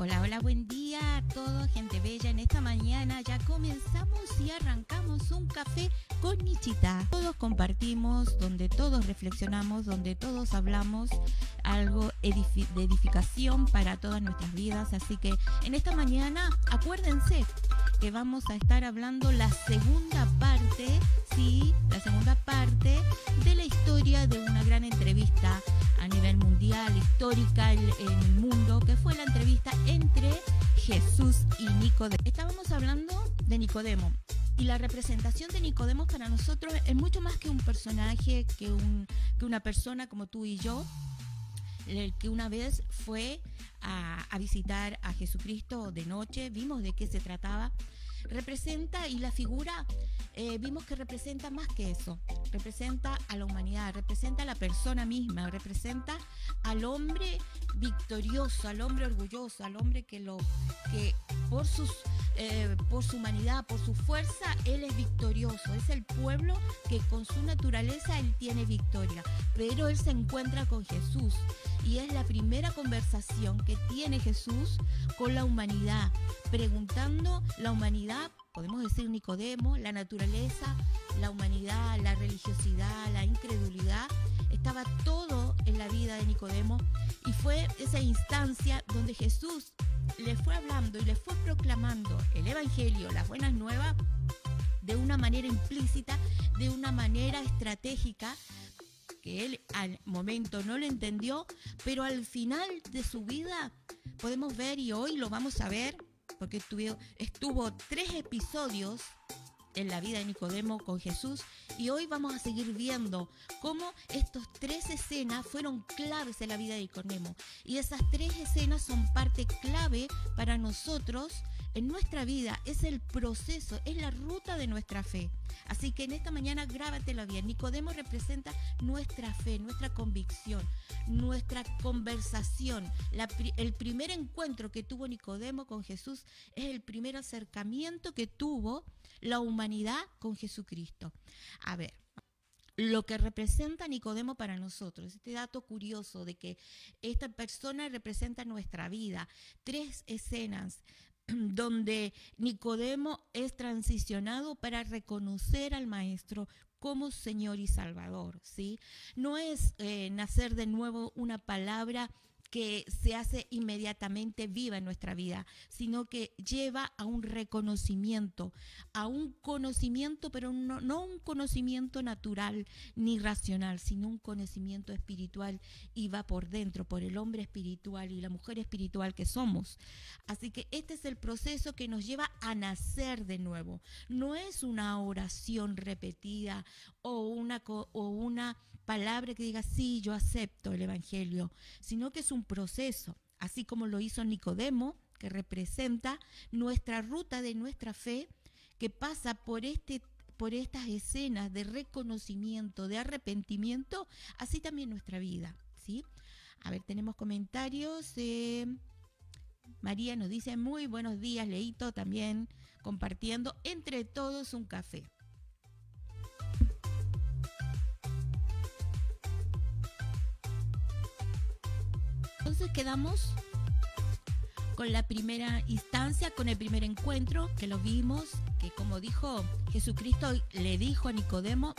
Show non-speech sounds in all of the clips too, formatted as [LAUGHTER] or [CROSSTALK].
Hola, hola, buen día a todos, gente bella. En esta mañana ya comenzamos y arrancamos un café con Nichita. Todos compartimos, donde todos reflexionamos, donde todos hablamos algo de edificación para todas nuestras vidas. Así que en esta mañana acuérdense que vamos a estar hablando la segunda parte, sí, la segunda parte de la historia de una gran entrevista a nivel mundial, histórica en el mundo, que fue la entrevista entre Jesús y Nicodemo. Estábamos hablando de Nicodemo. Y la representación de Nicodemo para nosotros es mucho más que un personaje, que, un, que una persona como tú y yo, el que una vez fue a, a, visitar a Jesucristo de noche, vimos de qué se trataba, representa y la figura eh, vimos que representa más que eso, representa a la humanidad, representa a la persona misma, representa al hombre victorioso, al hombre orgulloso, al hombre que lo que por sus eh, por su humanidad, por su fuerza, él es victorioso. Es el pueblo que con su naturaleza él tiene victoria. Pero él se encuentra con Jesús y es la primera conversación que tiene Jesús con la humanidad, preguntando la humanidad podemos decir Nicodemo, la naturaleza, la humanidad, la religiosidad, la incredulidad, estaba todo en la vida de Nicodemo. Y fue esa instancia donde Jesús le fue hablando y le fue proclamando el Evangelio, las buenas nuevas, de una manera implícita, de una manera estratégica, que él al momento no lo entendió, pero al final de su vida podemos ver y hoy lo vamos a ver porque estuvo, tres episodios en la vida de Nicodemo con Jesús y hoy vamos a seguir viendo cómo estas tres escenas fueron claves en la vida de Nicodemo. Y esas tres escenas son parte clave para nosotros en nuestra vida, es el proceso, es la ruta de nuestra fe. Así que en esta mañana grábatelo bien. Nicodemo representa nuestra fe, nuestra convicción, nuestra conversación. el primer encuentro que tuvo Nicodemo con Jesús es el primer acercamiento que tuvo la humanidad con Jesucristo. A ver, lo que representa Nicodemo para nosotros, este dato curioso de que esta persona representa nuestra vida, tres escenas [CLEARS THROAT] donde Nicodemo es transicionado para reconocer al maestro como Señor y Salvador, ¿sí? No es eh, nacer de nuevo una palabra que se hace inmediatamente viva en nuestra vida, sino que lleva a un reconocimiento, a un conocimiento, pero no, un conocimiento natural ni racional, sino un conocimiento espiritual y va por dentro, por el hombre espiritual y la mujer espiritual que somos. Así que este es el proceso que nos lleva a nacer de nuevo. No es una oración repetida o una, o una palabra que diga, sí, yo acepto el Evangelio, sino que es un proceso, así como lo hizo Nicodemo, que representa nuestra ruta de nuestra fe, que pasa por este por estas escenas de reconocimiento, de arrepentimiento, así también nuestra vida, ¿sí? A ver, tenemos comentarios. María nos dice muy buenos días, Leito también compartiendo entre todos un café. Entonces quedamos con la primera instancia, con el primer encuentro, que lo vimos, que como dijo Jesucristo, le dijo a Nicodemo,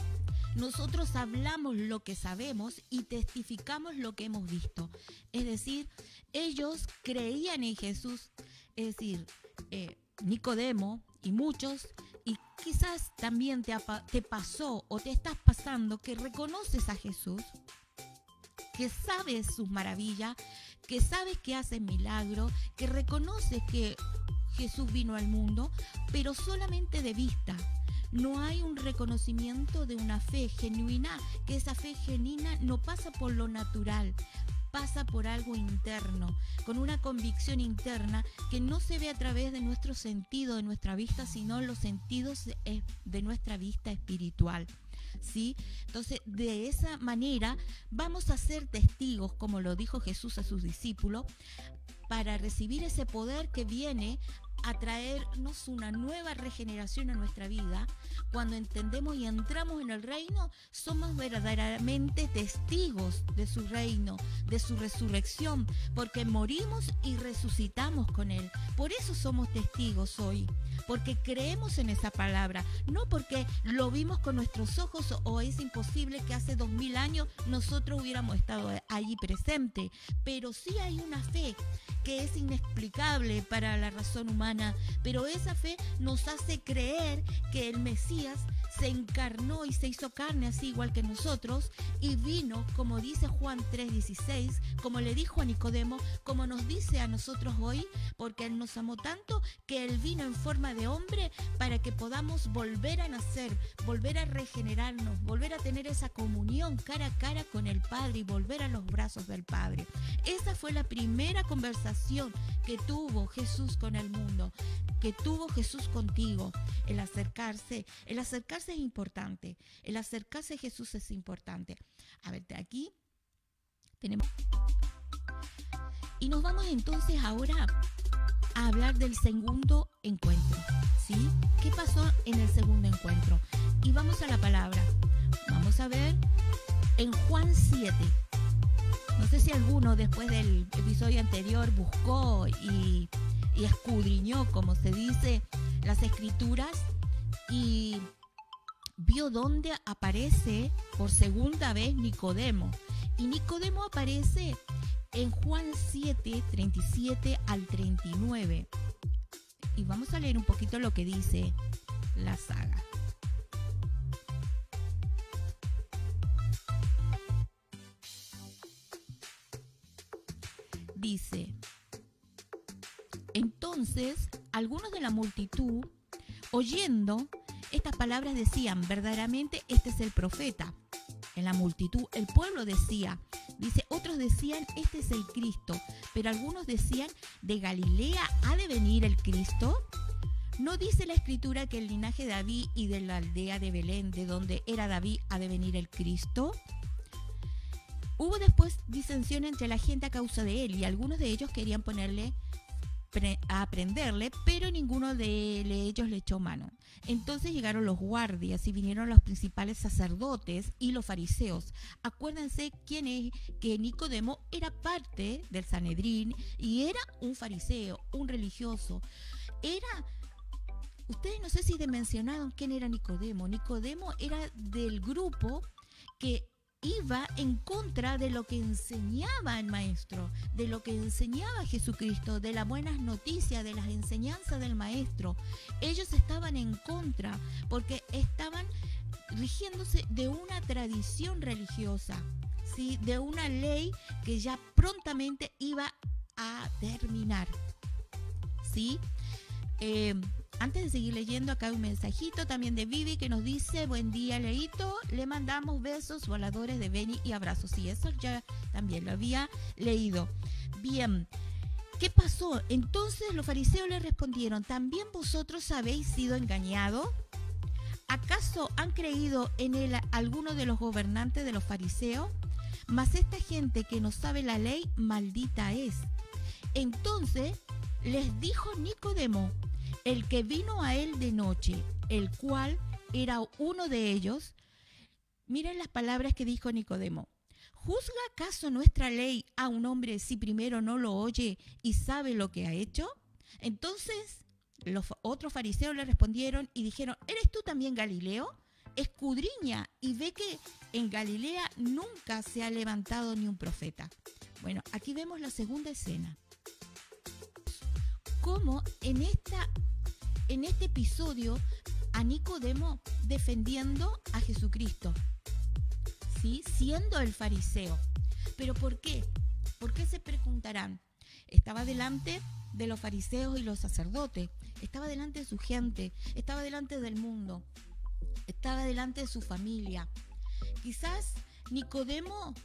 nosotros hablamos lo que sabemos y testificamos lo que hemos visto. Es decir, ellos creían en Jesús, es decir, eh, Nicodemo y muchos, y quizás también te, te pasó o te estás pasando que reconoces a Jesús, que sabes sus maravillas, que sabes que hace milagros, que reconoces que Jesús vino al mundo, pero solamente de vista. No hay un reconocimiento de una fe genuina, que esa fe genuina no pasa por lo natural, pasa por algo interno, con una convicción interna que no se ve a través de nuestro sentido, de nuestra vista, sino los sentidos de nuestra vista espiritual. Entonces, de esa manera vamos a ser testigos, como lo dijo Jesús a sus discípulos, para recibir ese poder que viene a traernos una nueva regeneración a nuestra vida, cuando entendemos y entramos en el reino, somos verdaderamente testigos de su reino, de su resurrección, porque morimos y resucitamos con Él. Por eso somos testigos hoy, porque creemos en esa palabra, no porque lo vimos con nuestros ojos o es imposible que hace dos mil años nosotros hubiéramos estado allí presente, pero sí hay una fe que es inexplicable para la razón humana, pero esa fe nos hace creer que el Mesías se encarnó y se hizo carne así igual que nosotros y vino, como dice Juan 3:16, como le dijo a Nicodemo, como nos dice a nosotros hoy, porque Él nos amó tanto que Él vino en forma de hombre para que podamos volver a nacer, volver a regenerarnos, volver a tener esa comunión cara a cara con el Padre y volver a los brazos del Padre. Esa fue la primera conversación que tuvo Jesús con el mundo, que tuvo Jesús contigo, el acercarse, el acercarse es importante, el acercarse a Jesús es importante. A ver, de aquí tenemos... Y nos vamos entonces ahora a hablar del segundo encuentro, ¿sí? ¿Qué pasó en el segundo encuentro? Y vamos a la palabra. Vamos a ver en Juan 7. No sé si alguno después del episodio anterior buscó y, y escudriñó, como se dice, las escrituras y vio dónde aparece por segunda vez Nicodemo. Y Nicodemo aparece en Juan 7, 37 al 39. Y vamos a leer un poquito lo que dice la saga. Dice, entonces algunos de la multitud, oyendo estas palabras decían, verdaderamente este es el profeta. En la multitud, el pueblo decía, dice, otros decían, este es el Cristo, pero algunos decían, ¿de Galilea ha de venir el Cristo? ¿No dice la escritura que el linaje de David y de la aldea de Belén, de donde era David, ha de venir el Cristo? Hubo después disensión entre la gente a causa de él y algunos de ellos querían ponerle a aprenderle, pero ninguno de ellos le echó mano. Entonces llegaron los guardias y vinieron los principales sacerdotes y los fariseos. Acuérdense quién es que Nicodemo era parte del Sanedrín y era un fariseo, un religioso. Era Ustedes no sé si mencionaron quién era Nicodemo. Nicodemo era del grupo que iba en contra de lo que enseñaba el maestro, de lo que enseñaba Jesucristo, de las buenas noticias, de las enseñanzas del maestro. Ellos estaban en contra porque estaban rigiéndose de una tradición religiosa, ¿sí? de una ley que ya prontamente iba a terminar. ¿sí? Eh, antes de seguir leyendo, acá hay un mensajito también de Vivi que nos dice, buen día Leito, le mandamos besos voladores de Beni y abrazos. Y eso ya también lo había leído. Bien, ¿qué pasó? Entonces los fariseos le respondieron, ¿también vosotros habéis sido engañados? ¿Acaso han creído en él alguno de los gobernantes de los fariseos? Mas esta gente que no sabe la ley, maldita es. Entonces les dijo Nicodemo, el que vino a él de noche, el cual era uno de ellos, miren las palabras que dijo Nicodemo. ¿Juzga acaso nuestra ley a un hombre si primero no lo oye y sabe lo que ha hecho? Entonces los otros fariseos le respondieron y dijeron, ¿eres tú también Galileo? Escudriña y ve que en Galilea nunca se ha levantado ni un profeta. Bueno, aquí vemos la segunda escena. Cómo en este episodio a Nicodemo defendiendo a Jesucristo, ¿sí? siendo el fariseo. ¿Pero por qué? ¿Por qué se preguntarán? Estaba delante de los fariseos y los sacerdotes, estaba delante de su gente, estaba delante del mundo, estaba delante de su familia. Quizás Nicodemo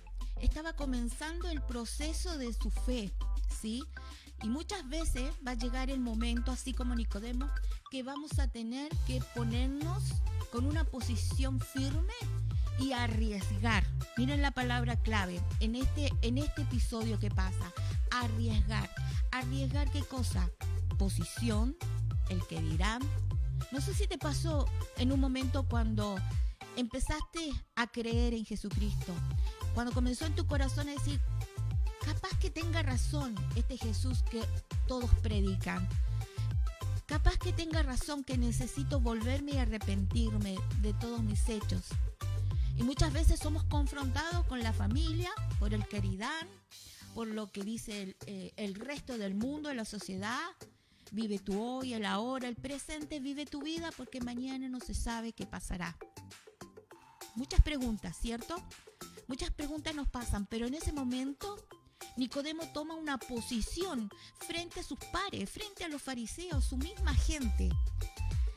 estaba comenzando el proceso de su fe, ¿sí? Y muchas veces va a llegar el momento, así como Nicodemo, que vamos a tener que ponernos con una posición firme y arriesgar. Miren la palabra clave en este, en este episodio que pasa. Arriesgar. ¿Arriesgar qué cosa? posición, el que dirán. No sé si te pasó en un momento cuando empezaste a creer en Jesucristo, cuando comenzó en tu corazón a decir, capaz que tenga razón este Jesús que todos predican. Capaz que tenga razón que necesito volverme y arrepentirme de todos mis hechos. Y muchas veces somos confrontados con la familia por el queridán, por lo que dice el, eh, el resto del mundo, la sociedad. Vive tu hoy, el ahora, el presente, vive tu vida porque mañana no se sabe qué pasará. Muchas preguntas, ¿cierto? Muchas preguntas nos pasan, pero en ese momento Nicodemo toma una posición frente a sus pares, frente a los fariseos, su misma gente.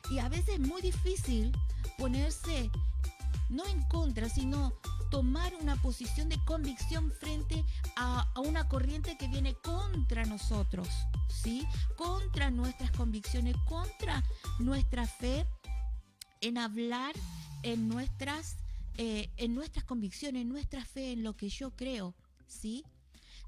Y a veces es muy difícil ponerse no en contra, sino tomar una posición de convicción frente a, una corriente que viene contra nosotros, ¿sí? Contra nuestras convicciones, contra nuestra fe en hablar en nuestras, eh, en nuestras convicciones, en nuestra fe, en lo que yo creo, ¿sí?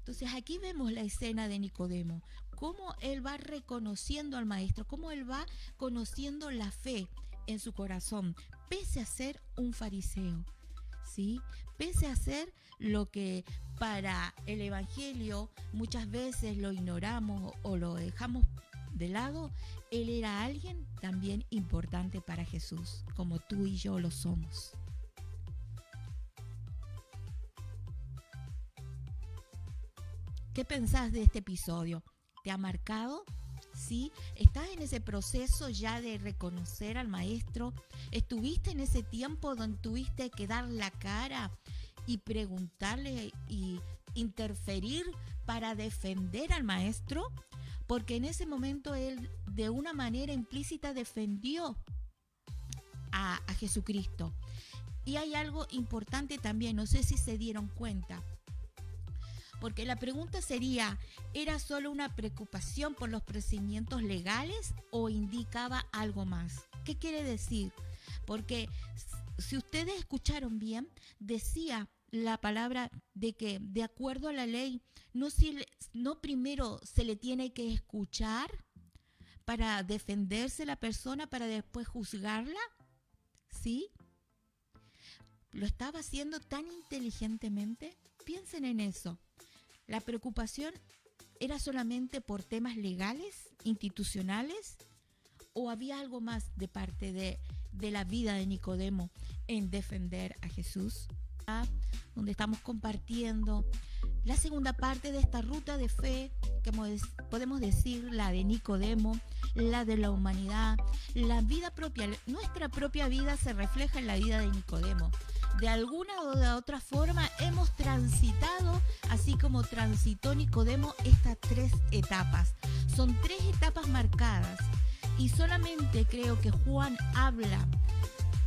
Entonces aquí vemos la escena de Nicodemo, cómo él va reconociendo al maestro, cómo él va conociendo la fe en su corazón, pese a ser un fariseo. ¿Sí? Pese a ser lo que para el Evangelio muchas veces lo ignoramos o lo dejamos de lado, él era alguien también importante para Jesús, como tú y yo lo somos. ¿Qué pensás de este episodio? ¿Te ha marcado? ¿Sí? ¿Estás en ese proceso ya de reconocer al maestro? ¿Estuviste en ese tiempo donde tuviste que dar la cara y preguntarle y interferir para defender al maestro? Porque en ese momento él de una manera implícita defendió a, a Jesucristo. Y hay algo importante también, no sé si se dieron cuenta porque la pregunta sería, ¿era solo una preocupación por los procedimientos legales o indicaba algo más? ¿Qué quiere decir? Porque si ustedes escucharon bien, decía la palabra de que de acuerdo a la ley, no, si, no primero se le tiene que escuchar para defenderse la persona, para después juzgarla, ¿sí? ¿Lo estaba haciendo tan inteligentemente? Piensen en eso. La preocupación era solamente por temas legales, institucionales, o había algo más de parte de, de la vida de Nicodemo en defender a Jesús, donde estamos compartiendo la segunda parte de esta ruta de fe, que podemos decir la de Nicodemo, la de la humanidad, la vida propia, nuestra propia vida se refleja en la vida de Nicodemo de alguna o de otra forma hemos transitado, así como transitó Nicodemo, estas tres etapas. Son tres etapas marcadas y solamente creo que Juan habla,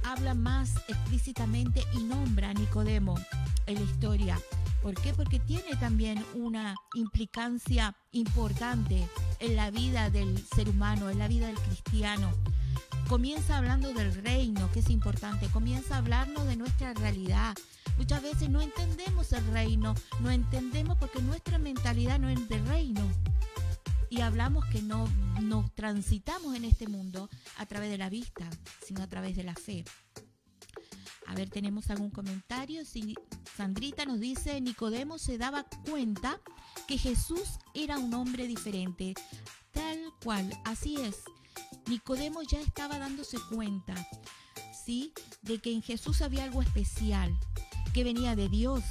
habla más explícitamente y nombra a Nicodemo en la historia. ¿Por qué? Porque tiene también una implicancia importante en la vida del ser humano, en la vida del cristiano comienza hablando del reino, que es importante, comienza a hablarnos de nuestra realidad. Muchas veces no entendemos el reino, no entendemos porque nuestra mentalidad no es de reino. Y hablamos que no, no transitamos en este mundo a través de la vista, sino a través de la fe. A ver, tenemos algún comentario. Sandrita nos dice, Nicodemo se daba cuenta que Jesús era un hombre diferente. Tal cual, así es. Nicodemo ya estaba dándose cuenta, ¿sí? De que en Jesús había algo especial, que venía de Dios.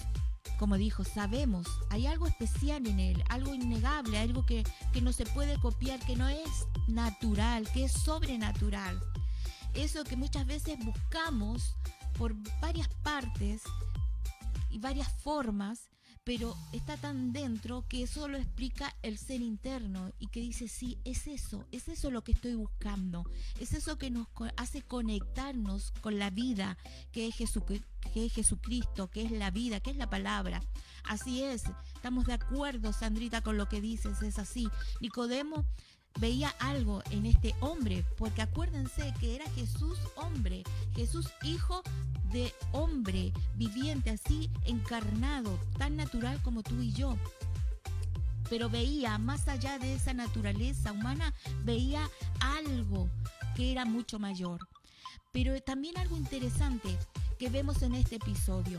Como dijo, sabemos, hay algo especial en él, algo innegable, algo que, que no se puede copiar, que no es natural, que es sobrenatural. Eso que muchas veces buscamos por varias partes y varias formas pero está tan dentro que eso lo explica el ser interno y que dice, sí, es eso, es eso lo que estoy buscando, es eso que nos hace conectarnos con la vida que es, Jesucristo, que es la vida, que es la palabra. Así es, estamos de acuerdo, Sandrita, con lo que dices, es así. Nicodemo veía algo en este hombre, porque acuérdense que era Jesús hombre, Jesús hijo de hombre, viviente así, encarnado, tan natural como tú y yo. pero veía más allá de esa naturaleza humana, veía algo que era mucho mayor. Pero también algo interesante que vemos en este episodio,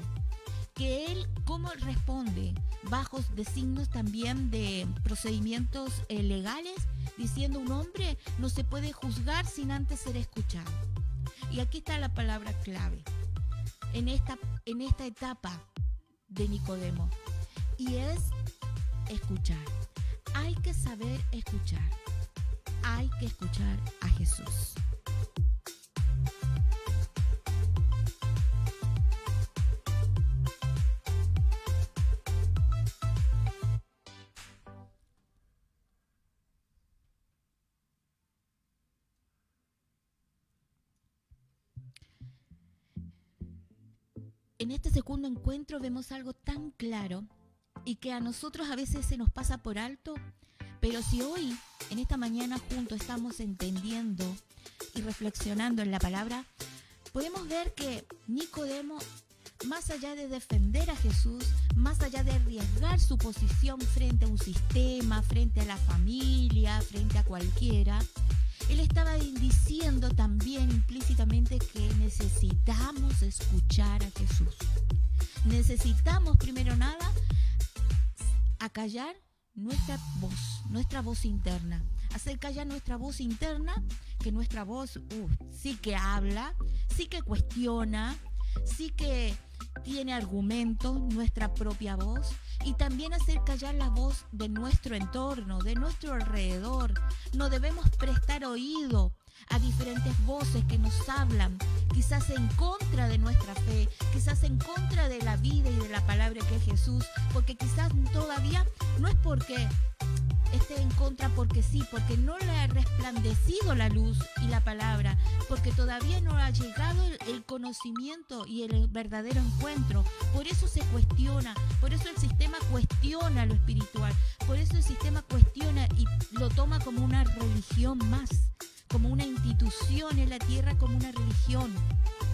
que él cómo responde bajo de signos también de procedimientos eh, legales, diciendo un hombre no se puede juzgar sin antes ser escuchado. Y aquí está la palabra clave en esta, en esta etapa de Nicodemo, y es escuchar. Hay que saber escuchar. Hay que escuchar a Jesús. Segundo encuentro vemos algo tan claro y que a nosotros a veces se nos pasa por alto, pero si hoy, en esta mañana juntos, estamos entendiendo y reflexionando en la palabra, podemos ver que Nicodemo, más allá de defender a Jesús, más allá de arriesgar su posición frente a un sistema, frente a la familia, frente a cualquiera, él estaba diciendo también implícitamente que necesitamos escuchar a Jesús. Necesitamos primero nada acallar nuestra voz, nuestra voz interna. Hacer callar nuestra voz interna, que nuestra voz uh, sí que habla, sí que cuestiona, sí que tiene argumentos, nuestra propia voz, y también hacer callar la voz de nuestro entorno, de nuestro alrededor. No debemos prestar oído a diferentes voces que nos hablan, quizás en contra de nuestra fe, quizás en contra de la vida y de la palabra que es Jesús, porque quizás todavía no es porque esté en contra porque sí, porque no le ha resplandecido la luz y la palabra, porque todavía no ha llegado el, conocimiento y el verdadero encuentro. Por eso se cuestiona, por eso el sistema cuestiona lo espiritual, por eso el sistema cuestiona y lo toma como una religión más, como una institución en la tierra, como una religión.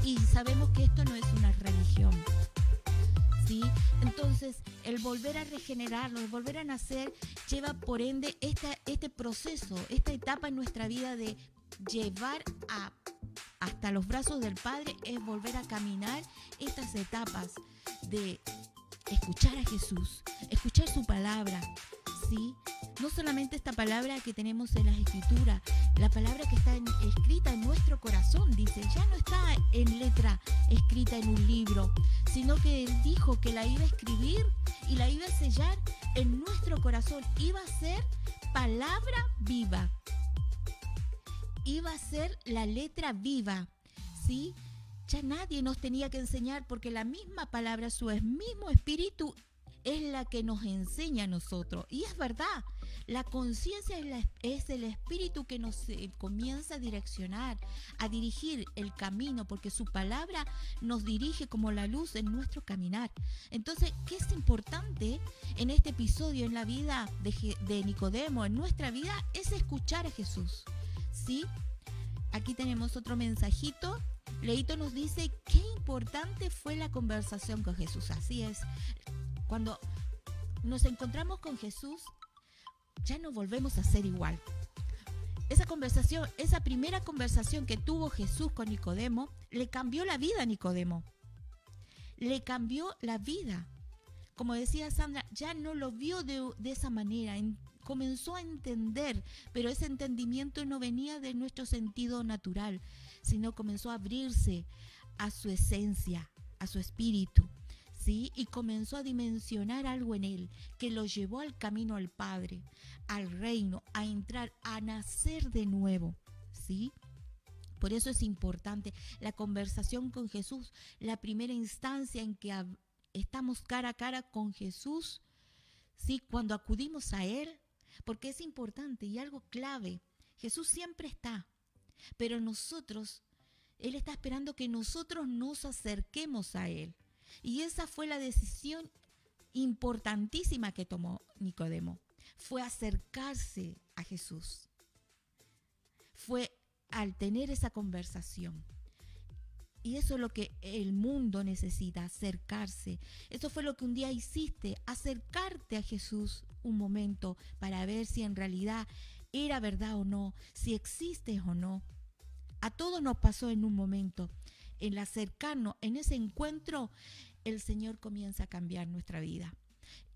Y sabemos que esto no es una religión. Entonces, el volver a regenerarlo, el volver a nacer, lleva por ende este proceso, esta etapa en nuestra vida de llevar a, hasta los brazos del Padre, es volver a caminar estas etapas de escuchar a Jesús, escuchar su palabra, No solamente esta palabra que tenemos en las escrituras, la palabra que está escrita en nuestro corazón, dice, ya no está en letra escrita en un libro, sino que Él dijo que la iba a escribir y la iba a sellar en nuestro corazón. Iba a ser palabra viva. Iba a ser la letra viva. ¿Sí? Ya nadie nos tenía que enseñar porque la misma palabra, su mismo espíritu es la que nos enseña a nosotros. Y es verdad, la conciencia es, el espíritu que nos eh, comienza a direccionar, a dirigir el camino, porque su palabra nos dirige como la luz en nuestro caminar. Entonces, ¿qué es importante en este episodio, en la vida de, de Nicodemo, en nuestra vida? Es escuchar a Jesús. ¿Sí? Aquí tenemos otro mensajito. Leito nos dice qué importante fue la conversación con Jesús. Así es. Cuando nos encontramos con Jesús, ya no volvemos a ser igual. Esa conversación, esa primera conversación que tuvo Jesús con Nicodemo, le cambió la vida a Nicodemo. Le cambió la vida. Como decía Sandra, ya no lo vio de, esa manera, comenzó a entender, pero ese entendimiento no venía de nuestro sentido natural, sino comenzó a abrirse a su esencia, a su espíritu. Y comenzó a dimensionar algo en él que lo llevó al camino al Padre, al reino, a entrar, a nacer de nuevo, ¿sí? Por eso es importante la conversación con Jesús, la primera instancia en que estamos cara a cara con Jesús, ¿sí? Cuando acudimos a Él, porque es importante y algo clave. Jesús siempre está, pero nosotros, Él está esperando que nosotros nos acerquemos a Él. Y esa fue la decisión importantísima que tomó Nicodemo. Fue acercarse a Jesús. Fue al tener esa conversación. Y eso es lo que el mundo necesita, acercarse. Eso fue lo que un día hiciste, acercarte a Jesús un momento para ver si en realidad era verdad o no, si existe o no. A todos nos pasó en un momento. El acercarnos, en ese encuentro, el Señor comienza a cambiar nuestra vida.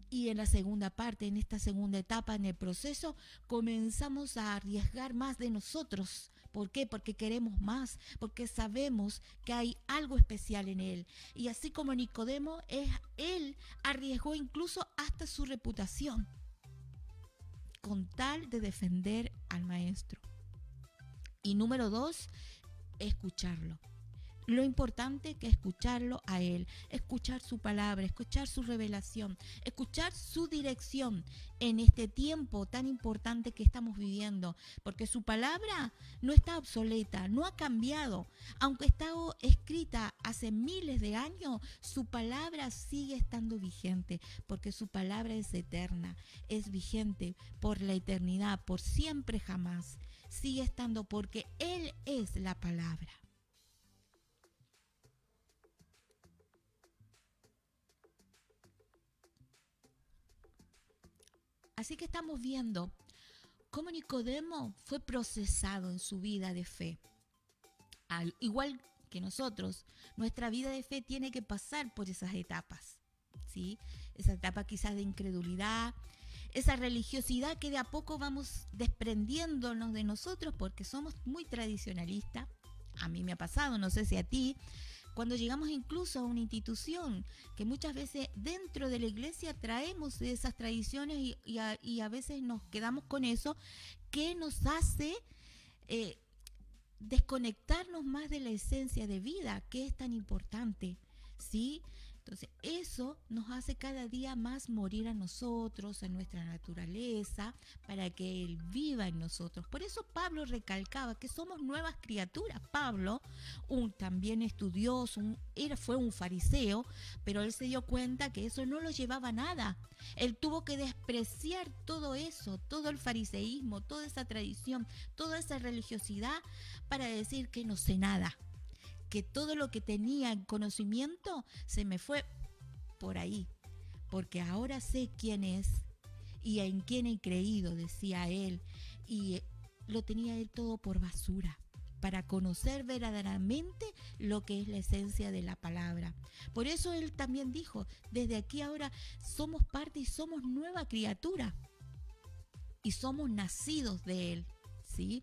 Y en la segunda parte, en esta segunda etapa, en el proceso, comenzamos a arriesgar más de nosotros. ¿Por qué? Porque queremos más, porque sabemos que hay algo especial en Él. Y así como Nicodemo, Él arriesgó incluso hasta su reputación con tal de defender al Maestro. Y número dos, escucharlo lo importante que escucharlo a Él, escuchar su palabra, escuchar su revelación, escuchar su dirección en este tiempo tan importante que estamos viviendo, porque su palabra no está obsoleta, no ha cambiado. Aunque está escrita hace miles de años, su palabra sigue estando vigente, porque su palabra es eterna, es vigente por la eternidad, por siempre jamás. Sigue estando porque Él es la palabra. Así que estamos viendo cómo Nicodemo fue procesado en su vida de fe. Al igual que nosotros, nuestra vida de fe tiene que pasar por esas etapas. ¿sí? Esa etapa quizás de incredulidad, esa religiosidad que de a poco vamos desprendiéndonos de nosotros porque somos muy tradicionalistas. A mí me ha pasado, no sé si a ti, cuando llegamos incluso a una institución, que muchas veces dentro de la iglesia traemos esas tradiciones y, a, veces nos quedamos con eso, que nos hace eh, desconectarnos más de la esencia de vida, que es tan importante. ¿Sí? Entonces, eso nos hace cada día más morir a nosotros, a nuestra naturaleza, para que Él viva en nosotros. Por eso Pablo recalcaba que somos nuevas criaturas. Pablo, un también estudioso, un, fue un fariseo, pero él se dio cuenta que eso no lo llevaba a nada. Él tuvo que despreciar todo eso, todo el fariseísmo, toda esa tradición, toda esa religiosidad, para decir que no sé nada que todo lo que tenía en conocimiento se me fue por ahí, porque ahora sé quién es y en quién he creído, decía él, y lo tenía él todo por basura para conocer verdaderamente lo que es la esencia de la palabra. Por eso él también dijo, desde aquí ahora somos parte y somos nueva criatura y somos nacidos de él, ¿sí?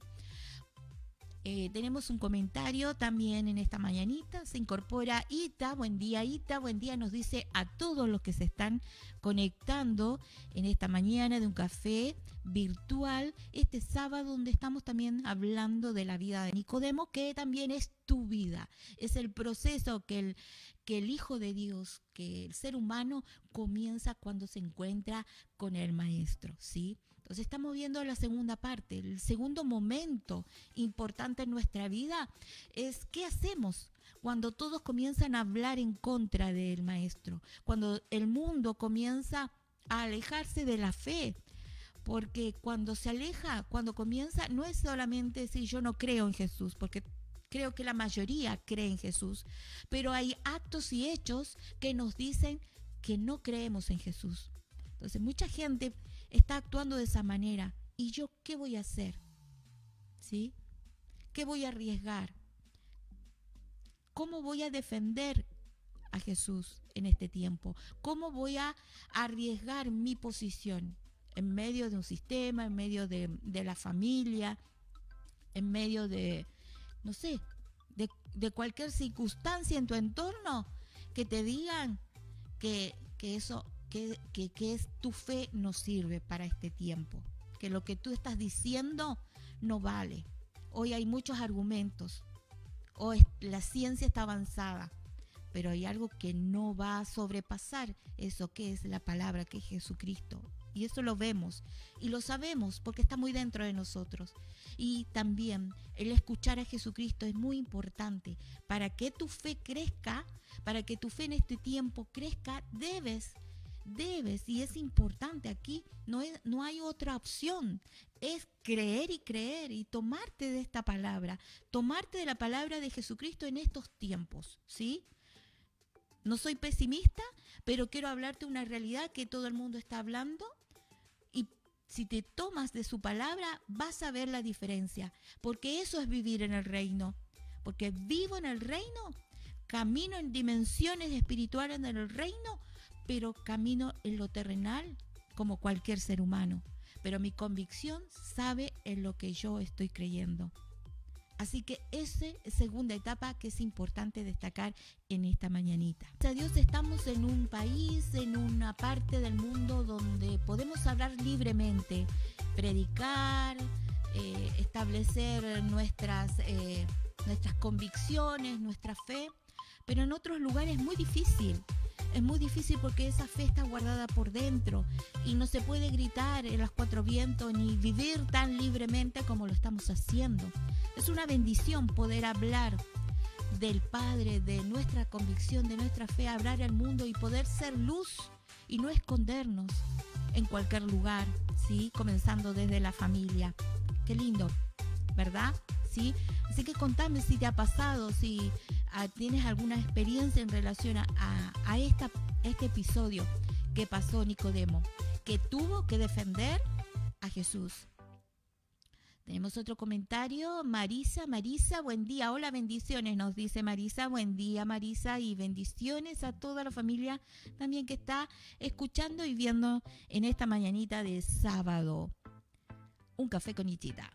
Eh, tenemos un comentario también en esta mañanita. Se incorpora Ita. Buen día, Ita. Buen día. Nos dice a todos los que se están conectando en esta mañana de un café virtual este sábado donde estamos también hablando de la vida de Nicodemo, que también es tu vida. Es el proceso que el, que el Hijo de Dios, que el ser humano comienza cuando se encuentra con el Maestro, ¿sí? Entonces estamos viendo la segunda parte. El segundo momento importante en nuestra vida es qué hacemos cuando todos comienzan a hablar en contra del maestro, cuando el mundo comienza a alejarse de la fe. Porque cuando se aleja, cuando comienza, no es solamente decir yo no creo en Jesús, porque creo que la mayoría cree en Jesús, pero hay actos y hechos que nos dicen que no creemos en Jesús. Entonces mucha gente está actuando de esa manera. ¿Y yo qué voy a hacer? ¿Sí? ¿Qué voy a arriesgar? ¿Cómo voy a defender a Jesús en este tiempo? ¿Cómo voy a arriesgar mi posición en medio de un sistema, en medio de, la familia, en medio de, no sé, de, cualquier circunstancia en tu entorno que te digan que, que eso que, es tu fe no sirve para este tiempo, que lo que tú estás diciendo no vale. Hoy hay muchos argumentos, la ciencia está avanzada, pero hay algo que no va a sobrepasar eso que es la palabra, que es Jesucristo. Y eso lo vemos y lo sabemos porque está muy dentro de nosotros. Y también el escuchar a Jesucristo es muy importante. Para que tu fe crezca, para que tu fe en este tiempo crezca, debes debes y es importante aquí, no, es, no hay otra opción, es creer y creer y tomarte de esta palabra, tomarte de la palabra de Jesucristo en estos tiempos, ¿sí? No soy pesimista, pero quiero hablarte una realidad que todo el mundo está hablando y si te tomas de su palabra vas a ver la diferencia, porque eso es vivir en el reino, porque vivo en el reino, camino en dimensiones espirituales en el reino, pero camino en lo terrenal como cualquier ser humano. Pero mi convicción sabe en lo que yo estoy creyendo. Así que esa es segunda etapa que es importante destacar en esta mañanita. Gracias a Dios estamos en un país, en una parte del mundo donde podemos hablar libremente, predicar, eh, establecer nuestras, eh, nuestras convicciones, nuestra fe, pero en otros lugares es muy difícil. Es muy difícil porque esa fe está guardada por dentro y no se puede gritar en los cuatro vientos ni vivir tan libremente como lo estamos haciendo. Es una bendición poder hablar del Padre, de nuestra convicción, de nuestra fe, hablar al mundo y poder ser luz y no escondernos en cualquier lugar, ¿sí? Comenzando desde la familia. Qué lindo, ¿verdad? ¿Sí? Así que contame si te ha pasado, si Ah, tienes alguna experiencia en relación a, este episodio que pasó Nicodemo, que tuvo que defender a Jesús. Tenemos otro comentario. Marisa, Marisa, buen día. Hola, bendiciones, nos dice Marisa. Buen día, Marisa, y bendiciones a toda la familia también que está escuchando y viendo en esta mañanita de sábado. Un café con Ichita.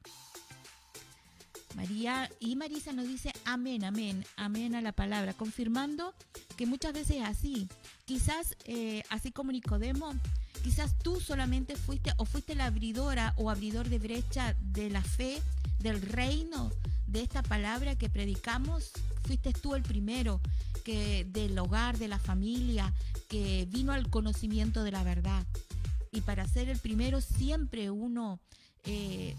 María y Marisa nos dice amén, amén, amén a la palabra, confirmando que muchas veces es así. Quizás, eh, así como Nicodemo, quizás tú solamente fuiste o fuiste la abridora o abridor de brecha de la fe, del reino, de esta palabra que predicamos. Fuiste tú el primero que del hogar, de la familia, que vino al conocimiento de la verdad. Y para ser el primero siempre uno eh,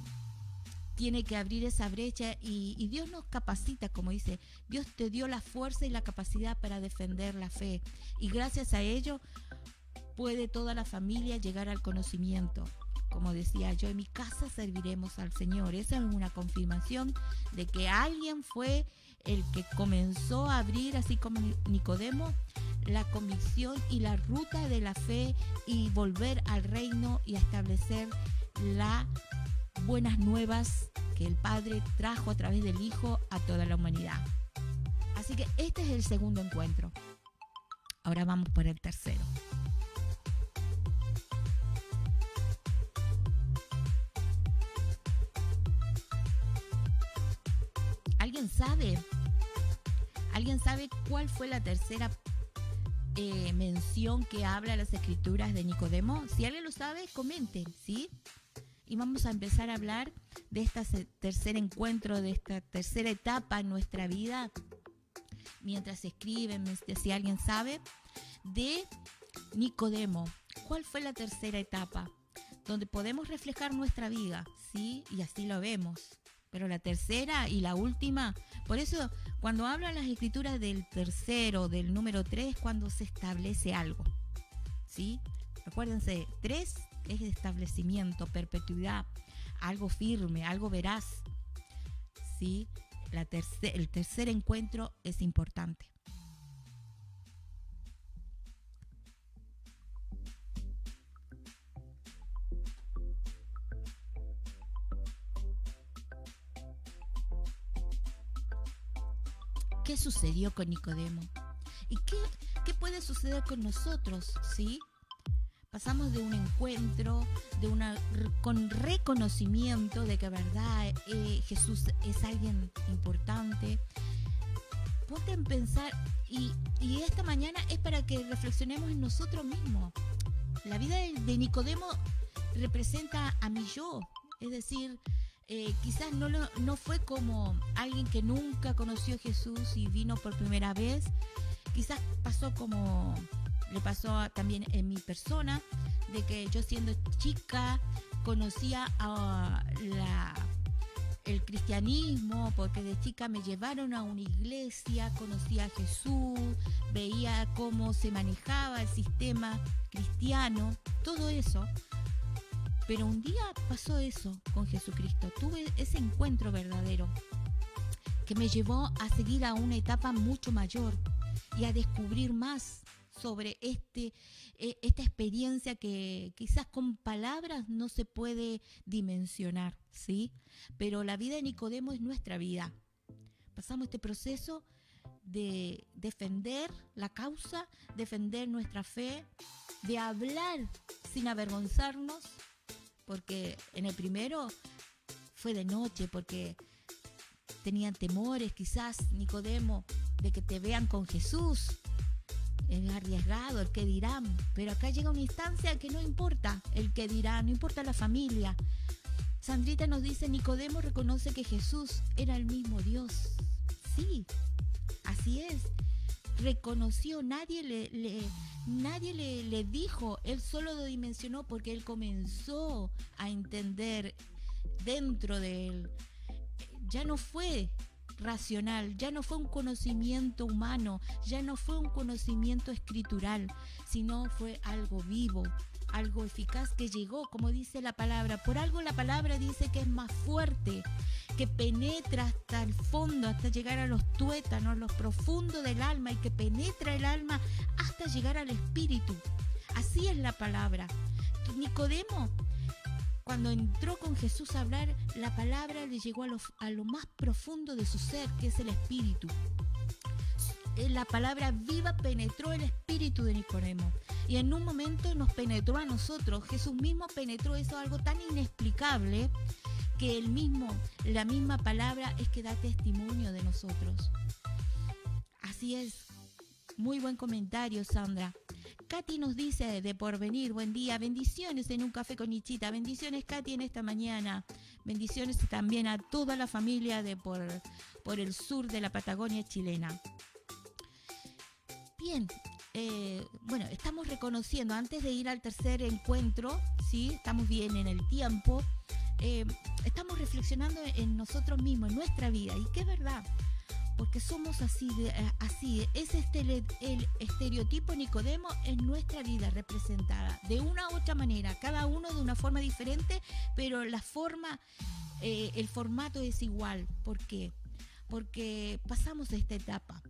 tiene que abrir esa brecha y, Dios nos capacita, como dice, Dios te dio la fuerza y la capacidad para defender la fe y gracias a ello puede toda la familia llegar al conocimiento. Como decía yo, en mi casa serviremos al Señor. Esa es una confirmación de que alguien fue el que comenzó a abrir, así como Nicodemo, la convicción y la ruta de la fe y volver al reino y establecer la buenas nuevas que el Padre trajo a través del Hijo a toda la humanidad. Así que este es el segundo encuentro. Ahora vamos por el tercero. ¿Alguien sabe? ¿Alguien sabe cuál fue la tercera eh, mención que habla las escrituras de Nicodemo? Si alguien lo sabe, comenten, ¿sí? Y vamos a empezar a hablar de este tercer encuentro, de esta tercera etapa en nuestra vida, mientras escriben, si alguien sabe, de Nicodemo. ¿Cuál fue la tercera etapa? Donde podemos reflejar nuestra vida, ¿sí? Y así lo vemos. Pero la tercera y la última, por eso cuando hablan las escrituras del tercero, del número tres, cuando se establece algo, ¿sí? Recuérdense, tres es establecimiento, perpetuidad, algo firme, algo veraz. ¿Sí? La el tercer encuentro es importante. ¿Qué sucedió con Nicodemo? ¿Y qué, qué puede suceder con nosotros? ¿Sí? Pasamos de un encuentro, de una con reconocimiento de que verdad eh, Jesús es alguien importante. Ponte en pensar y, esta mañana es para que reflexionemos en nosotros mismos. La vida de, Nicodemo representa a mi yo, es decir, eh, quizás no, no fue como alguien que nunca conoció a Jesús y vino por primera vez, quizás pasó como le pasó también en mi persona, de que yo siendo chica conocía el cristianismo, porque de chica me llevaron a una iglesia, conocí a Jesús, veía cómo se manejaba el sistema cristiano, todo eso. Pero un día pasó eso con Jesucristo, tuve ese encuentro verdadero que me llevó a seguir a una etapa mucho mayor y a descubrir más sobre este, eh, esta experiencia que quizás con palabras no se puede dimensionar, ¿sí? Pero la vida de Nicodemo es nuestra vida. Pasamos este proceso de defender la causa, defender nuestra fe, de hablar sin avergonzarnos, porque en el primero fue de noche, porque tenían temores quizás, Nicodemo, de que te vean con Jesús, es arriesgado, el que dirán, pero acá llega una instancia que no importa el que dirán, no importa la familia. Sandrita nos dice, Nicodemo reconoce que Jesús era el mismo Dios. Sí, así es. Reconoció, nadie le, nadie le dijo, él solo lo dimensionó porque él comenzó a entender dentro de él. Ya no fue racional, ya no fue un conocimiento humano, ya no fue un conocimiento escritural, sino fue algo vivo, algo eficaz que llegó, como dice la palabra. Por algo la palabra dice que es más fuerte, que penetra hasta el fondo, hasta llegar a los tuétanos, los profundos del alma y que penetra el alma hasta llegar al espíritu. Así es la palabra. Nicodemo cuando entró con Jesús a hablar, la palabra le llegó a lo, a lo más profundo de su ser, que es el espíritu. Eh, la palabra viva penetró el espíritu de Nicodemo y en un momento nos penetró a nosotros. Jesús mismo penetró eso, algo tan inexplicable que el mismo, la misma palabra es que da testimonio de nosotros. Así es. Muy buen comentario, Sandra. Katy nos dice de porvenir, buen día, bendiciones en un café con Ichita, bendiciones Katy en esta mañana, bendiciones también a toda la familia de por, por el sur de la Patagonia chilena. Bien, eh, bueno, estamos reconociendo, antes de ir al tercer encuentro, ¿sí? estamos bien en el tiempo, eh, estamos reflexionando en nosotros mismos, en nuestra vida, y qué verdad, porque somos así, de, eh, así es este el, estereotipo Nicodemo en nuestra vida representada, de una u otra manera, cada uno de una forma diferente, pero la forma, eh, el formato es igual. ¿Por qué? Porque pasamos esta etapa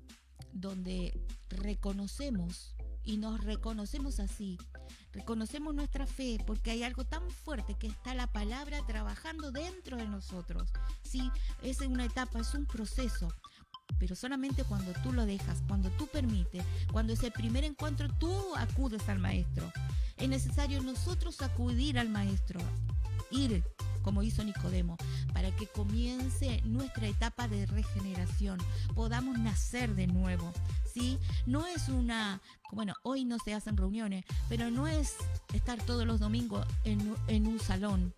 donde reconocemos y nos reconocemos así. Reconocemos nuestra fe porque hay algo tan fuerte que está la palabra trabajando dentro de nosotros. Sí, es una etapa, es un proceso pero solamente cuando tú lo dejas, cuando tú permites, cuando es el primer encuentro, tú acudes al maestro. Es necesario nosotros acudir al maestro, ir como hizo Nicodemo, para que comience nuestra etapa de regeneración, podamos nacer de nuevo. ¿sí? No es una, bueno, hoy no se hacen reuniones, pero no es estar todos los domingos en, en un salón,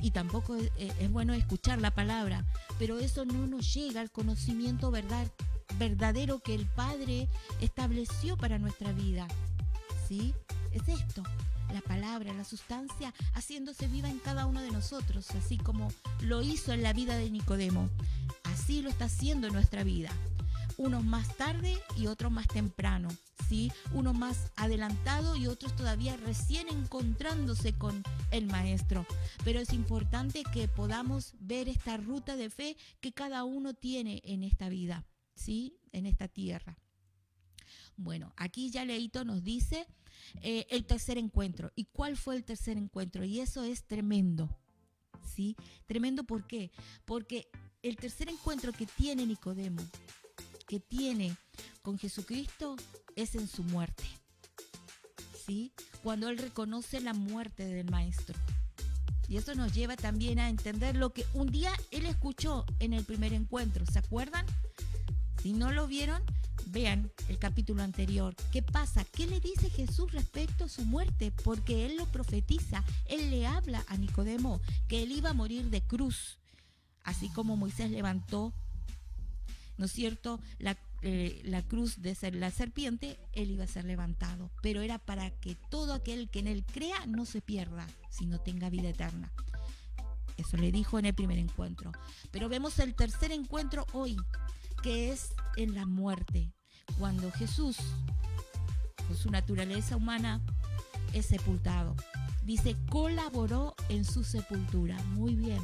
y tampoco es, bueno escuchar la palabra, pero eso no nos llega al conocimiento verdad, verdadero que el Padre estableció para nuestra vida. ¿Sí? Es esto, la palabra, la sustancia, haciéndose viva en cada uno de nosotros, así como lo hizo en la vida de Nicodemo. Así lo está haciendo en nuestra vida. Unos más tarde y otros más temprano. ¿sí? Uno más adelantado y otros todavía recién encontrándose con el maestro. Pero es importante que podamos ver esta ruta de fe que cada uno tiene en esta vida, ¿sí? En esta tierra. Bueno, aquí ya Leito nos dice eh, el tercer encuentro. ¿Y cuál fue el tercer encuentro? Y eso es tremendo. ¿Sí? Tremendo ¿por qué? Porque el tercer encuentro que tiene Nicodemo, que tiene con Jesucristo, es en su muerte. ¿Sí? Cuando Él reconoce la muerte del Maestro. Y eso nos lleva también a entender lo que un día Él escuchó en el primer encuentro. ¿Se acuerdan? Si no lo vieron, vean el capítulo anterior. ¿Qué pasa? ¿Qué le dice Jesús respecto a su muerte? Porque Él lo profetiza. Él le habla a Nicodemo que Él iba a morir de cruz. Así como Moisés levantó ¿no es cierto? La, eh, la cruz de ser la serpiente, él iba a ser levantado, pero era para que todo aquel que en él crea no se pierda, sino tenga vida eterna. Eso le dijo en el primer encuentro. Pero vemos el tercer encuentro hoy, que es en la muerte, cuando Jesús, con su naturaleza humana, es sepultado. Dice, colaboró en su sepultura. Muy bien.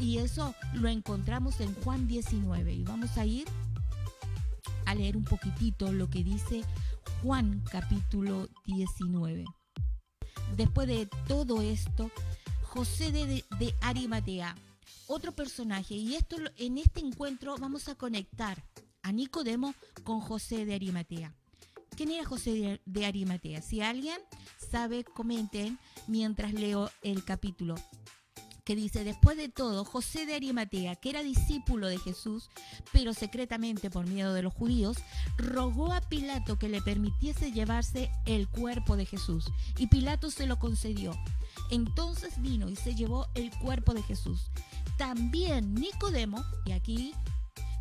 Y eso lo encontramos en Juan 19. Y vamos a ir a leer un poquitito lo que dice Juan capítulo 19. Después de todo esto, José de, Arimatea, otro personaje, y esto en este encuentro vamos a conectar a Nicodemo con José de Arimatea. ¿Quién era José de Arimatea? Si alguien sabe, comenten mientras leo el capítulo que dice, después de todo, José de Arimatea, que era discípulo de Jesús, pero secretamente por miedo de los judíos, rogó a Pilato que le permitiese llevarse el cuerpo de Jesús, y Pilato se lo concedió. Entonces vino y se llevó el cuerpo de Jesús. También Nicodemo, y aquí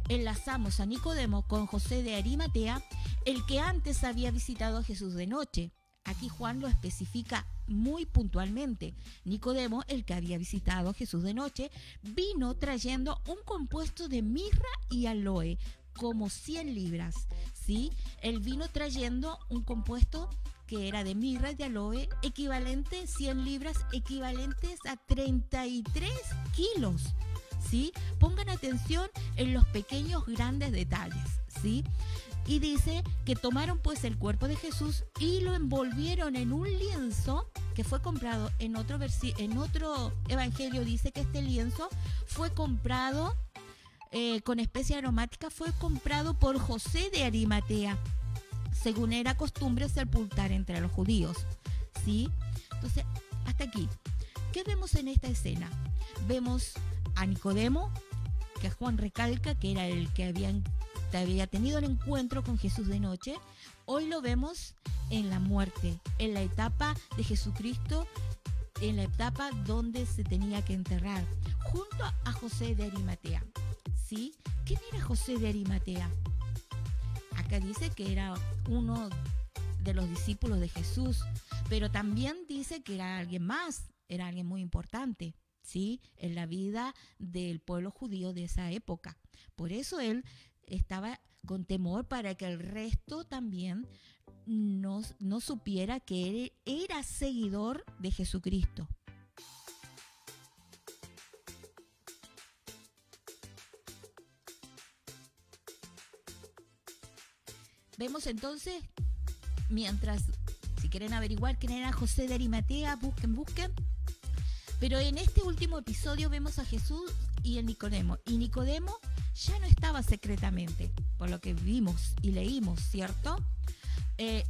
enlazamos a Nicodemo con José de Arimatea, el que antes había visitado a Jesús de noche. Aquí Juan lo especifica muy puntualmente. Nicodemo, el que había visitado a Jesús de noche, vino trayendo un compuesto de mirra y aloe, como 100 libras. ¿sí? Él vino trayendo un compuesto que era de mirra y de aloe, equivalente 100 libras, equivalentes a 33 kilos. ¿sí? Pongan atención en los pequeños grandes detalles. ¿sí? Y dice que tomaron pues el cuerpo de Jesús y lo envolvieron en un lienzo que fue comprado en otro, en otro evangelio dice que este lienzo fue comprado eh, con especie aromática, fue comprado por José de Arimatea, según era costumbre sepultar entre los judíos. ¿Sí? Entonces, hasta aquí. ¿Qué vemos en esta escena? Vemos a Nicodemo, que Juan recalca que era el que habían había tenido el encuentro con Jesús de noche, hoy lo vemos en la muerte, en la etapa de Jesucristo, en la etapa donde se tenía que enterrar, junto a José de Arimatea. ¿Sí? ¿Quién era José de Arimatea? Acá dice que era uno de los discípulos de Jesús, pero también dice que era alguien más, era alguien muy importante. ¿sí? en la vida del pueblo judío de esa época. Por eso él estaba con temor para que el resto también no, no supiera que él era seguidor de Jesucristo. Vemos entonces, mientras, si quieren averiguar quién era José de Arimatea, busquen, busquen. Pero en este último episodio vemos a Jesús y el Nicodemo. Y Nicodemo ya no estaba secretamente, por lo que vimos y leímos, ¿cierto? Eh,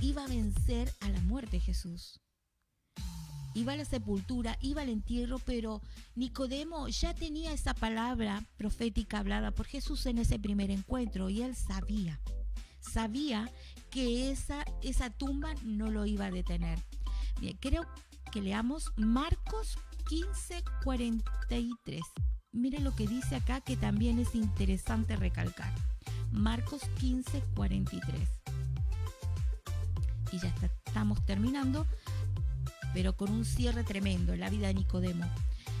iba a vencer a la muerte Jesús. Iba a la sepultura, iba al entierro, pero Nicodemo ya tenía esa palabra profética hablada por Jesús en ese primer encuentro y él sabía, sabía que esa, esa tumba no lo iba a detener. Bien, creo que leamos Marcos 15, 43. Miren lo que dice acá que también es interesante recalcar. Marcos 15, 43. Y ya estamos terminando, pero con un cierre tremendo en la vida de Nicodemo.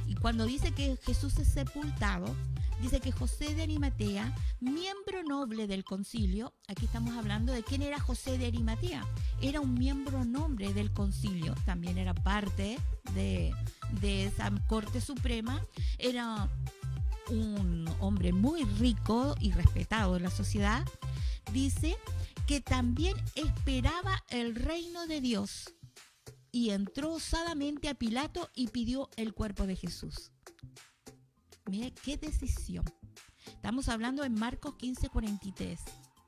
Y cuando dice que Jesús es sepultado, dice que José de Arimatea, miembro noble del concilio, aquí estamos hablando de quién era José de Arimatea, era un miembro noble del concilio, también era parte de, de esa Corte Suprema, era un hombre muy rico y respetado en la sociedad, dice que también esperaba el reino de Dios y entró osadamente a Pilato y pidió el cuerpo de Jesús. Mire qué decisión. Estamos hablando en Marcos 15:43.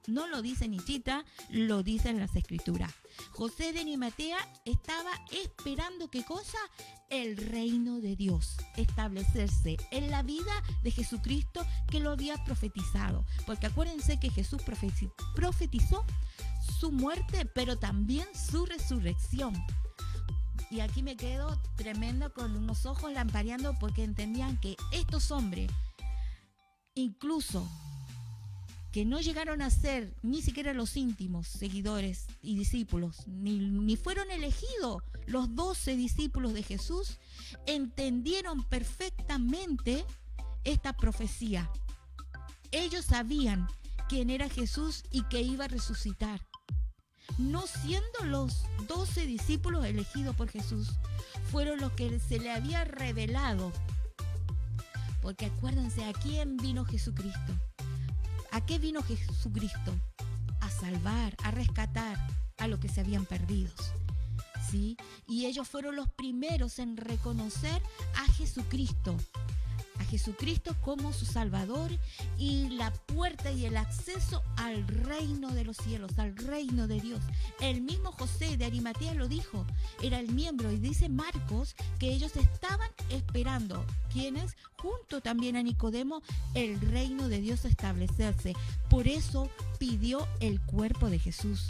No lo dice Nichita, lo dicen las escrituras. José de Nimatea estaba esperando qué cosa? El reino de Dios, establecerse en la vida de Jesucristo que lo había profetizado. Porque acuérdense que Jesús profetizó su muerte, pero también su resurrección. Y aquí me quedo tremendo con unos ojos lampareando porque entendían que estos hombres, incluso que no llegaron a ser ni siquiera los íntimos seguidores y discípulos, ni, ni fueron elegidos los doce discípulos de Jesús, entendieron perfectamente esta profecía. Ellos sabían quién era Jesús y que iba a resucitar. No siendo los doce discípulos elegidos por Jesús, fueron los que se le había revelado. Porque acuérdense, ¿a quién vino Jesucristo? ¿A qué vino Jesucristo? A salvar, a rescatar a los que se habían perdido. ¿Sí? Y ellos fueron los primeros en reconocer a Jesucristo a Jesucristo como su Salvador y la puerta y el acceso al reino de los cielos, al reino de Dios. El mismo José de Arimatea lo dijo, era el miembro y dice Marcos que ellos estaban esperando, quienes junto también a Nicodemo, el reino de Dios establecerse. Por eso pidió el cuerpo de Jesús.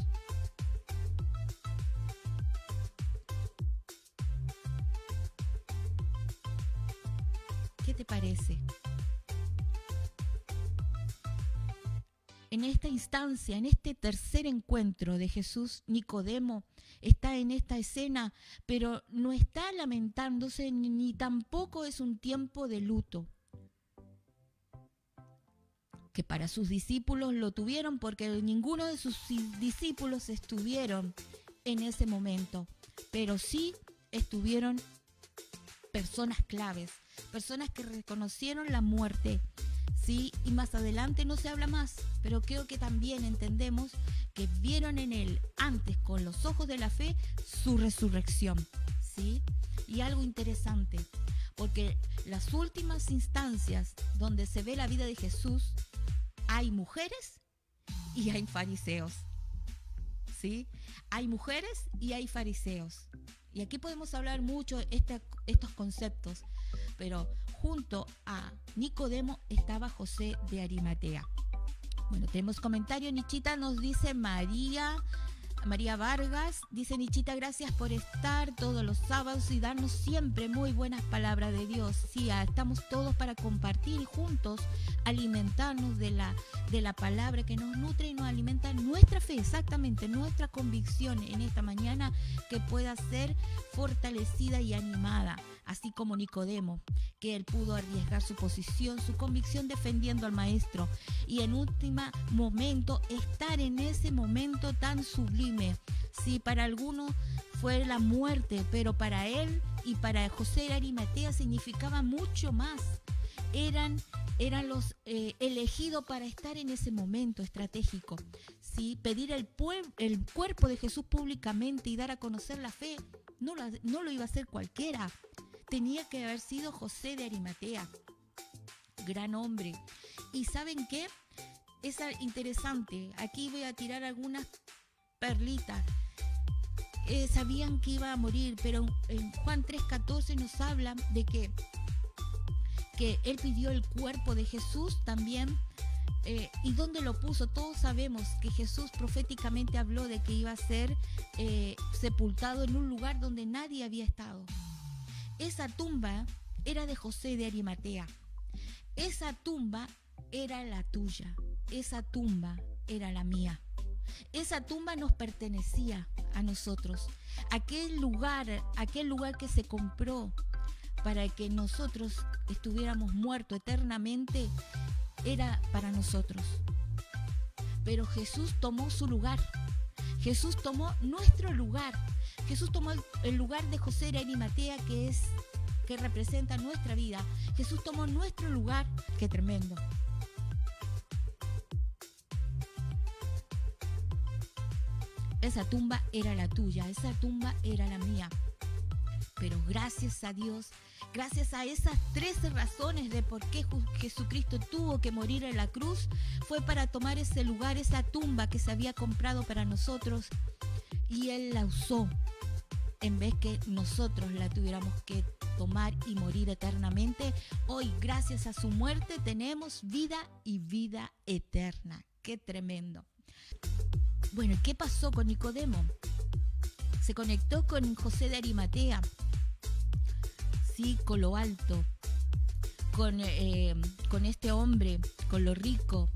En esta instancia, en este tercer encuentro de Jesús, Nicodemo está en esta escena, pero no está lamentándose ni tampoco es un tiempo de luto. Que para sus discípulos lo tuvieron porque ninguno de sus discípulos estuvieron en ese momento, pero sí estuvieron personas claves, personas que reconocieron la muerte. Sí, y más adelante no se habla más, pero creo que también entendemos que vieron en él antes con los ojos de la fe su resurrección. ¿Sí? Y algo interesante, porque las últimas instancias donde se ve la vida de Jesús, hay mujeres y hay fariseos. ¿Sí? Hay mujeres y hay fariseos. Y aquí podemos hablar mucho de estos conceptos, pero junto a Nicodemo estaba José de Arimatea. Bueno, tenemos comentario, Nichita nos dice María María Vargas dice, Nichita, gracias por estar todos los sábados y darnos siempre muy buenas palabras de Dios. Sí, ah, estamos todos para compartir juntos, alimentarnos de la, de la palabra que nos nutre y nos alimenta nuestra fe, exactamente, nuestra convicción en esta mañana que pueda ser fortalecida y animada así como Nicodemo, que él pudo arriesgar su posición, su convicción defendiendo al maestro y en última momento estar en ese momento tan sublime. Si para algunos fue la muerte, pero para él y para José de Arimatea significaba mucho más. Eran eran los eh, elegidos para estar en ese momento estratégico. ¿sí? Pedir el, el cuerpo de Jesús públicamente y dar a conocer la fe no lo iba a hacer cualquiera tenía que haber sido José de Arimatea. Gran hombre. ¿Y saben qué? Es interesante. Aquí voy a tirar algunas perlitas. Eh, sabían que iba a morir, pero en Juan 3:14 nos habla de que, que él pidió el cuerpo de Jesús también. Eh, ¿Y dónde lo puso? Todos sabemos que Jesús proféticamente habló de que iba a ser eh, sepultado en un lugar donde nadie había estado. Esa tumba era de José de Arimatea. Esa tumba era la tuya. Esa tumba era la mía. Esa tumba nos pertenecía a nosotros. Aquel lugar, aquel lugar que se compró para que nosotros estuviéramos muertos eternamente, era para nosotros. Pero Jesús tomó su lugar. Jesús tomó nuestro lugar Jesús tomó el lugar de José de Arimatea, que es que representa nuestra vida. Jesús tomó nuestro lugar, qué tremendo. Esa tumba era la tuya, esa tumba era la mía. Pero gracias a Dios, gracias a esas 13 razones de por qué Jesucristo tuvo que morir en la cruz, fue para tomar ese lugar, esa tumba que se había comprado para nosotros, y Él la usó en vez que nosotros la tuviéramos que tomar y morir eternamente, hoy gracias a su muerte tenemos vida y vida eterna. Qué tremendo. Bueno, ¿qué pasó con Nicodemo? Se conectó con José de Arimatea, con lo alto, con, eh, con este hombre, con lo rico,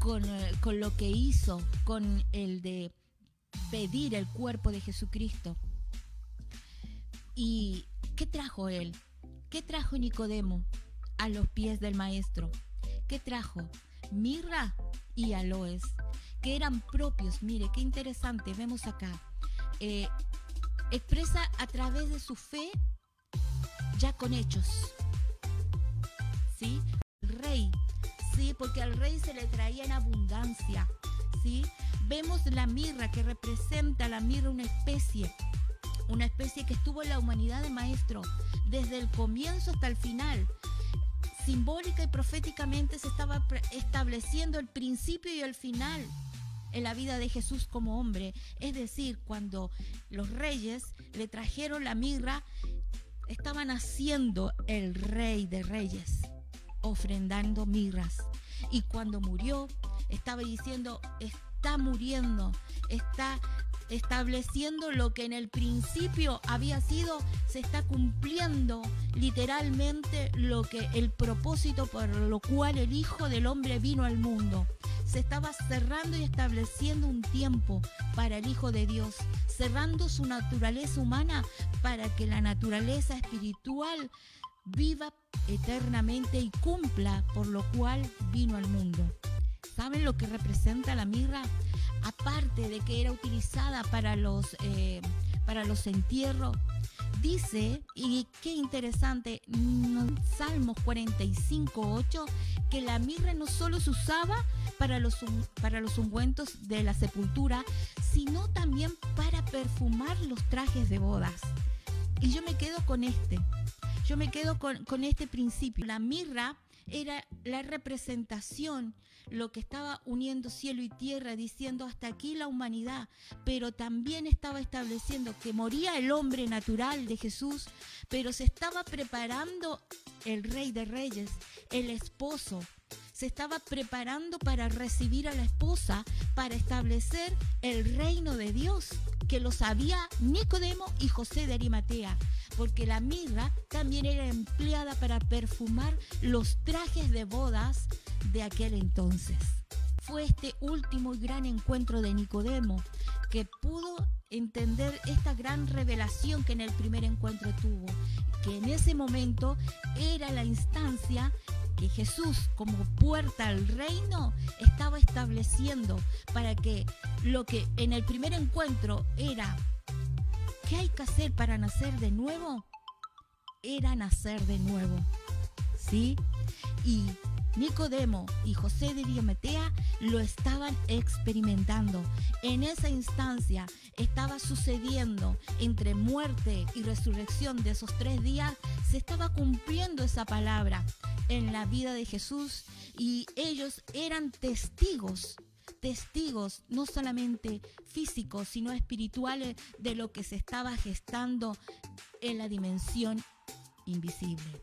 con, eh, con lo que hizo, con el de pedir el cuerpo de Jesucristo. ¿Y qué trajo él? ¿Qué trajo Nicodemo a los pies del maestro? ¿Qué trajo? Mirra y aloes, que eran propios. Mire, qué interesante, vemos acá. Eh, expresa a través de su fe ya con hechos. ¿Sí? El rey, ¿sí? Porque al rey se le traía en abundancia, ¿sí? Vemos la mirra que representa la mirra una especie, una especie que estuvo en la humanidad de maestro desde el comienzo hasta el final. Simbólica y proféticamente se estaba estableciendo el principio y el final en la vida de Jesús como hombre. Es decir, cuando los reyes le trajeron la mirra, estaban haciendo el rey de reyes, ofrendando mirras. Y cuando murió, estaba diciendo, está muriendo, está estableciendo lo que en el principio había sido, se está cumpliendo literalmente lo que el propósito por lo cual el Hijo del Hombre vino al mundo. Se estaba cerrando y estableciendo un tiempo para el Hijo de Dios, cerrando su naturaleza humana para que la naturaleza espiritual viva eternamente y cumpla por lo cual vino al mundo. ¿Saben lo que representa la mirra? Aparte de que era utilizada para los, eh, para los entierros, dice, y qué interesante, Salmos 45, 8, que la mirra no solo se usaba para los, para los ungüentos de la sepultura, sino también para perfumar los trajes de bodas. Y yo me quedo con este, yo me quedo con, con este principio. La mirra era la representación, lo que estaba uniendo cielo y tierra, diciendo hasta aquí la humanidad, pero también estaba estableciendo que moría el hombre natural de Jesús, pero se estaba preparando el rey de reyes, el esposo, se estaba preparando para recibir a la esposa, para establecer el reino de Dios, que lo sabía Nicodemo y José de Arimatea porque la mirra también era empleada para perfumar los trajes de bodas de aquel entonces. Fue este último y gran encuentro de Nicodemo que pudo entender esta gran revelación que en el primer encuentro tuvo, que en ese momento era la instancia que Jesús como puerta al reino estaba estableciendo para que lo que en el primer encuentro era ¿Qué hay que hacer para nacer de nuevo? Era nacer de nuevo. ¿Sí? Y Nicodemo y José de Diometea lo estaban experimentando. En esa instancia estaba sucediendo entre muerte y resurrección de esos tres días, se estaba cumpliendo esa palabra en la vida de Jesús y ellos eran testigos testigos no solamente físicos, sino espirituales de lo que se estaba gestando en la dimensión invisible.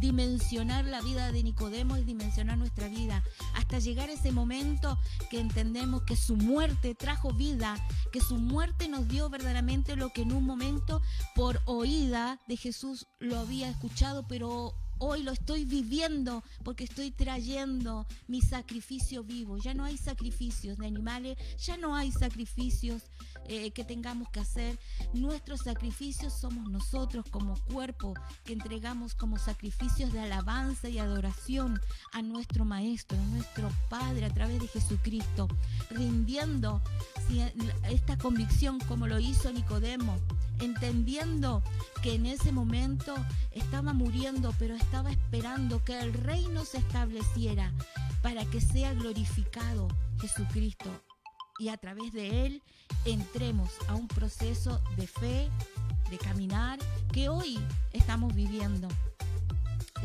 Dimensionar la vida de Nicodemo es dimensionar nuestra vida, hasta llegar a ese momento que entendemos que su muerte trajo vida, que su muerte nos dio verdaderamente lo que en un momento por oída de Jesús lo había escuchado, pero Hoy lo estoy viviendo porque estoy trayendo mi sacrificio vivo. Ya no hay sacrificios de animales, ya no hay sacrificios eh, que tengamos que hacer. Nuestros sacrificios somos nosotros como cuerpo que entregamos como sacrificios de alabanza y adoración a nuestro Maestro, a nuestro Padre a través de Jesucristo, rindiendo esta convicción como lo hizo Nicodemo entendiendo que en ese momento estaba muriendo, pero estaba esperando que el reino se estableciera para que sea glorificado Jesucristo y a través de él entremos a un proceso de fe, de caminar que hoy estamos viviendo.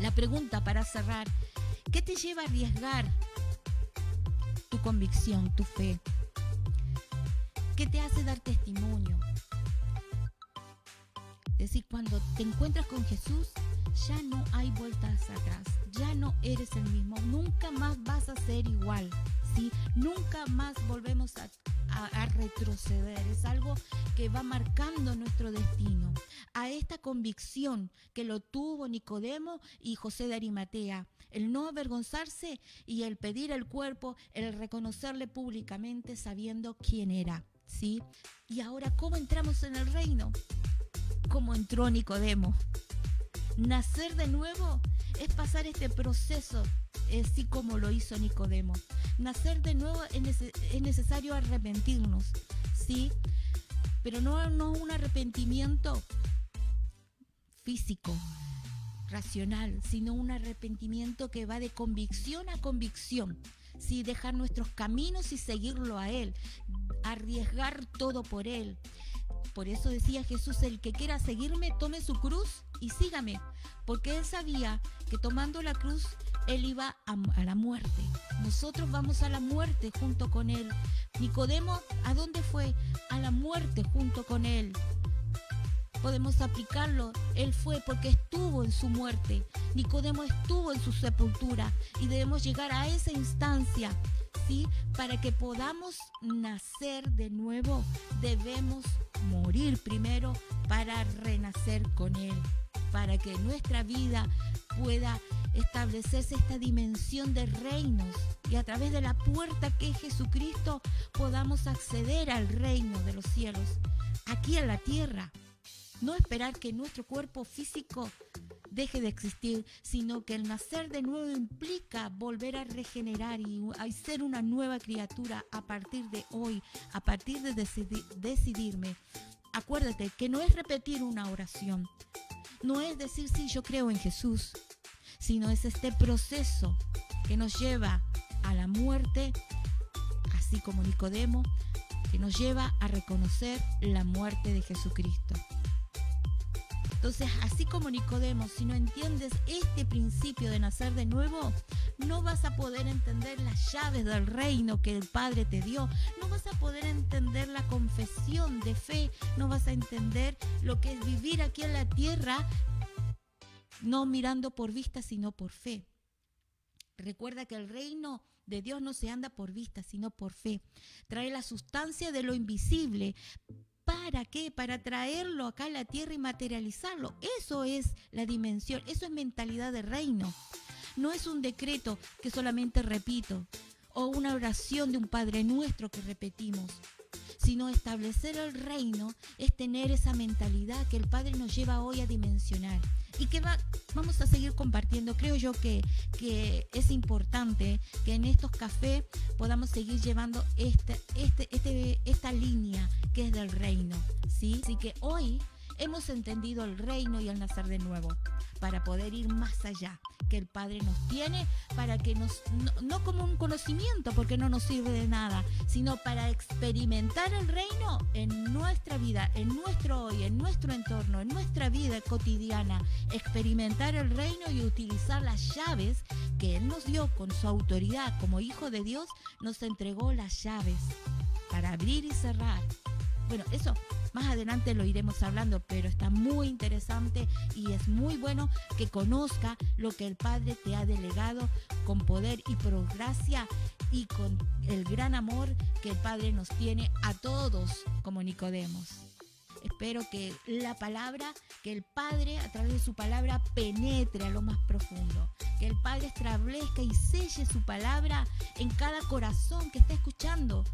La pregunta para cerrar, ¿qué te lleva a arriesgar tu convicción, tu fe? ¿Qué te hace dar testimonio? Es decir, cuando te encuentras con Jesús, ya no hay vueltas atrás, ya no eres el mismo, nunca más vas a ser igual, ¿sí? Nunca más volvemos a, retroceder, es algo que va marcando nuestro destino, a esta convicción que lo tuvo Nicodemo y José de Arimatea, el no avergonzarse y el pedir el cuerpo, el reconocerle públicamente sabiendo quién era, ¿sí? Y ahora, ¿cómo entramos en el reino? ¿Cómo entró Nicodemo? Nacer de nuevo es pasar este proceso, así como lo hizo Nicodemo. Nacer de nuevo es, necesario arrepentirnos, ¿sí? Pero no, no un arrepentimiento físico, racional, sino un arrepentimiento que va de convicción a convicción. ¿sí? Dejar nuestros caminos y seguirlo a Él, arriesgar todo por Él. Por eso decía Jesús, el que quiera seguirme, tome su cruz y sígame, porque Él sabía que tomando la cruz, Él iba a, la muerte. Nosotros vamos a la muerte junto con Él. Nicodemo, ¿a dónde fue? A la muerte junto con Él podemos aplicarlo. Él fue porque estuvo en su muerte. Nicodemo estuvo en su sepultura y debemos llegar a esa instancia. ¿Sí? Para que podamos nacer de nuevo, debemos morir primero para renacer con Él, para que nuestra vida pueda establecerse esta dimensión de reinos y a través de la puerta que es Jesucristo podamos acceder al reino de los cielos, aquí en la tierra. No esperar que nuestro cuerpo físico deje de existir, sino que el nacer de nuevo implica volver a regenerar y a ser una nueva criatura a partir de hoy, a partir de decidirme. Acuérdate que no es repetir una oración, no es decir sí, yo creo en Jesús, sino es este proceso que nos lleva a la muerte, así como Nicodemo, que nos lleva a reconocer la muerte de Jesucristo. Entonces, así como Nicodemo, si no entiendes este principio de nacer de nuevo, no vas a poder entender las llaves del reino que el Padre te dio, no vas a poder entender la confesión de fe, no vas a entender lo que es vivir aquí en la tierra, no mirando por vista, sino por fe. Recuerda que el reino de Dios no se anda por vista, sino por fe. Trae la sustancia de lo invisible ¿Para qué? Para traerlo acá a la tierra y materializarlo. Eso es la dimensión, eso es mentalidad de reino. No es un decreto que solamente repito o una oración de un Padre nuestro que repetimos, sino establecer el reino es tener esa mentalidad que el Padre nos lleva hoy a dimensionar y que va, vamos a seguir compartiendo. Creo yo que, que es importante que en estos cafés podamos seguir llevando este, este, este, esta línea que es del reino. ¿sí? Así que hoy hemos entendido el reino y el nacer de nuevo para poder ir más allá que el Padre nos tiene, para que nos, no, como un conocimiento, porque no nos sirve de nada, sino para experimentar el reino en nuestra vida, en nuestro hoy, en nuestro entorno, en nuestra vida cotidiana, experimentar el reino y utilizar las llaves que Él nos dio con su autoridad como Hijo de Dios, nos entregó las llaves para abrir y cerrar. Bueno, eso más adelante lo iremos hablando, pero está muy interesante y es muy bueno que conozca lo que el Padre te ha delegado con poder y por gracia y con el gran amor que el Padre nos tiene a todos como Nicodemos. Espero que la palabra, que el Padre a través de su palabra penetre a lo más profundo. Que el Padre establezca y selle su palabra en cada corazón que está escuchando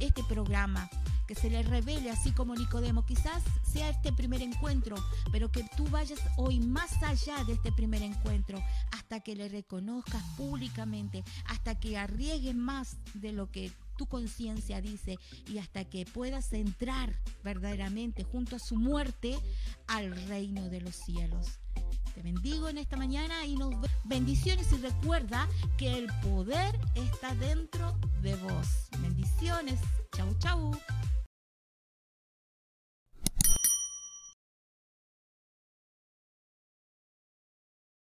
este programa que se le revele así como Nicodemo. Quizás sea este primer encuentro, pero que tú vayas hoy más allá de este primer encuentro hasta que le reconozcas públicamente, hasta que arriesgues más de lo que tu conciencia dice y hasta que puedas entrar verdaderamente junto a su muerte al reino de los cielos. Te bendigo en esta mañana y nos bendiciones y recuerda que el poder está dentro de vos. Bendiciones. Chau, chau.